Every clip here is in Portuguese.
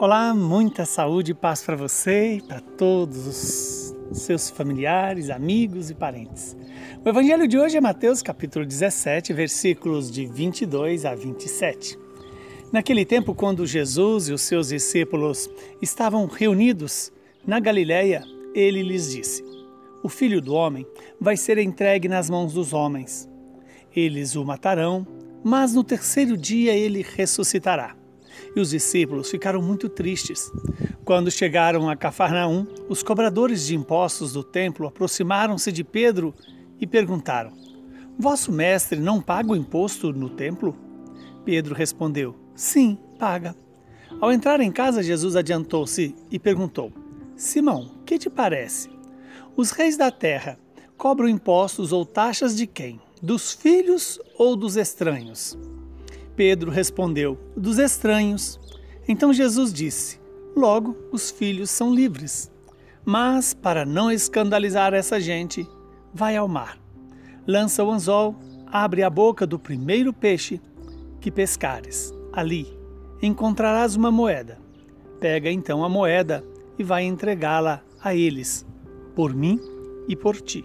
Olá, muita saúde e paz para você e para todos os seus familiares, amigos e parentes. O evangelho de hoje é Mateus capítulo 17, versículos de 22 a 27. Naquele tempo, quando Jesus e os seus discípulos estavam reunidos na Galiléia, ele lhes disse: O filho do homem vai ser entregue nas mãos dos homens. Eles o matarão, mas no terceiro dia ele ressuscitará. E os discípulos ficaram muito tristes. Quando chegaram a Cafarnaum, os cobradores de impostos do templo aproximaram-se de Pedro e perguntaram: Vosso mestre não paga o imposto no templo? Pedro respondeu: Sim, paga. Ao entrar em casa, Jesus adiantou-se e perguntou: Simão, que te parece? Os reis da terra cobram impostos ou taxas de quem? Dos filhos ou dos estranhos? Pedro respondeu: Dos estranhos. Então Jesus disse: Logo, os filhos são livres. Mas, para não escandalizar essa gente, vai ao mar. Lança o anzol, abre a boca do primeiro peixe que pescares. Ali encontrarás uma moeda. Pega então a moeda e vai entregá-la a eles, por mim e por ti.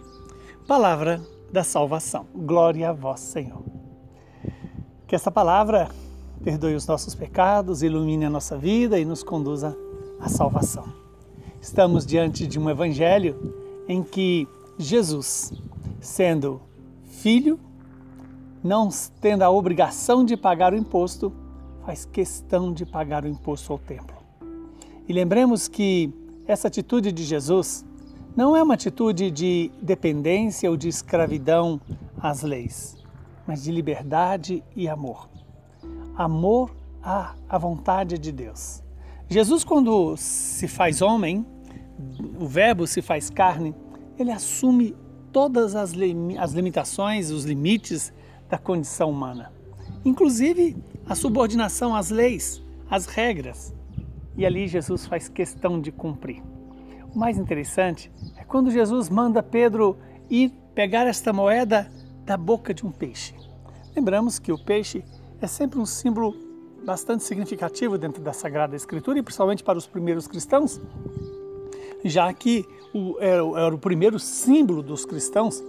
Palavra da salvação. Glória a vós, Senhor. Que essa palavra perdoe os nossos pecados, ilumine a nossa vida e nos conduza à salvação. Estamos diante de um evangelho em que Jesus, sendo filho, não tendo a obrigação de pagar o imposto, faz questão de pagar o imposto ao templo. E lembremos que essa atitude de Jesus não é uma atitude de dependência ou de escravidão às leis mas de liberdade e amor. Amor à, à vontade de Deus. Jesus, quando se faz homem, o Verbo se faz carne, ele assume todas as, as limitações, os limites da condição humana, inclusive a subordinação às leis, às regras. E ali Jesus faz questão de cumprir. O mais interessante é quando Jesus manda Pedro ir pegar esta moeda da boca de um peixe. Lembramos que o peixe é sempre um símbolo bastante significativo dentro da Sagrada Escritura e principalmente para os primeiros cristãos, já que o, era, era o primeiro símbolo dos cristãos,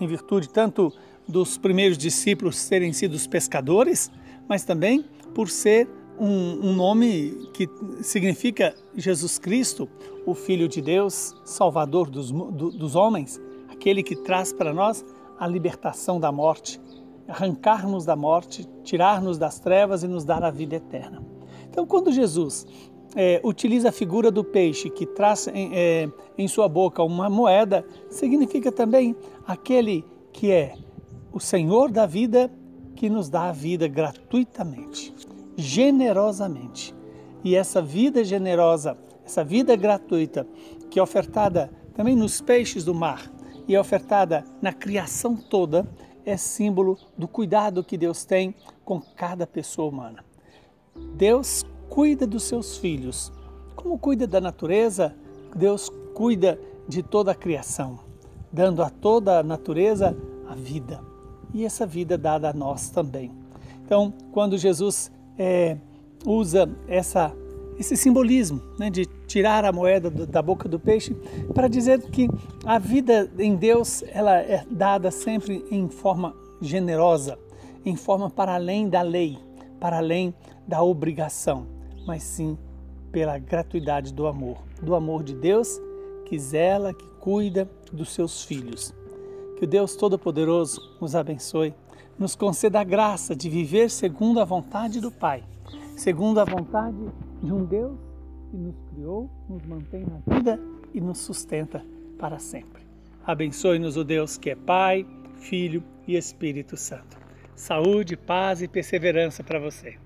em virtude tanto dos primeiros discípulos serem sido os pescadores, mas também por ser um, um, nome que significa Jesus Cristo, o Filho de Deus, Salvador dos, do, dos homens, aquele que traz para nós a libertação da morte, arrancar-nos da morte, tirar-nos das trevas e nos dar a vida eterna. Então, quando Jesus é, utiliza a figura do peixe que traz em, é, em sua boca uma moeda, significa também aquele que é o Senhor da vida que nos dá a vida gratuitamente, generosamente. E essa vida generosa, essa vida gratuita, que é ofertada também nos peixes do mar, e é ofertada na criação toda, é símbolo do cuidado que Deus tem com cada pessoa humana. Deus cuida dos seus filhos. Como cuida da natureza, Deus cuida de toda a criação, dando a toda a natureza a vida. E essa vida dada a nós também. Então, quando Jesus é, usa essa esse simbolismo né, de tirar a moeda do, da boca do peixe para dizer que a vida em Deus ela é dada sempre em forma generosa, em forma para além da lei, para além da obrigação, mas sim pela gratuidade do amor, do amor de Deus que zela, que cuida dos seus filhos. Que o Deus Todo-Poderoso nos abençoe, nos conceda a graça de viver segundo a vontade do Pai, segundo a vontade de um Deus que nos criou, nos mantém na vida e nos sustenta para sempre. Abençoe-nos o Deus que é Pai, Filho e Espírito Santo. Saúde, paz e perseverança para você.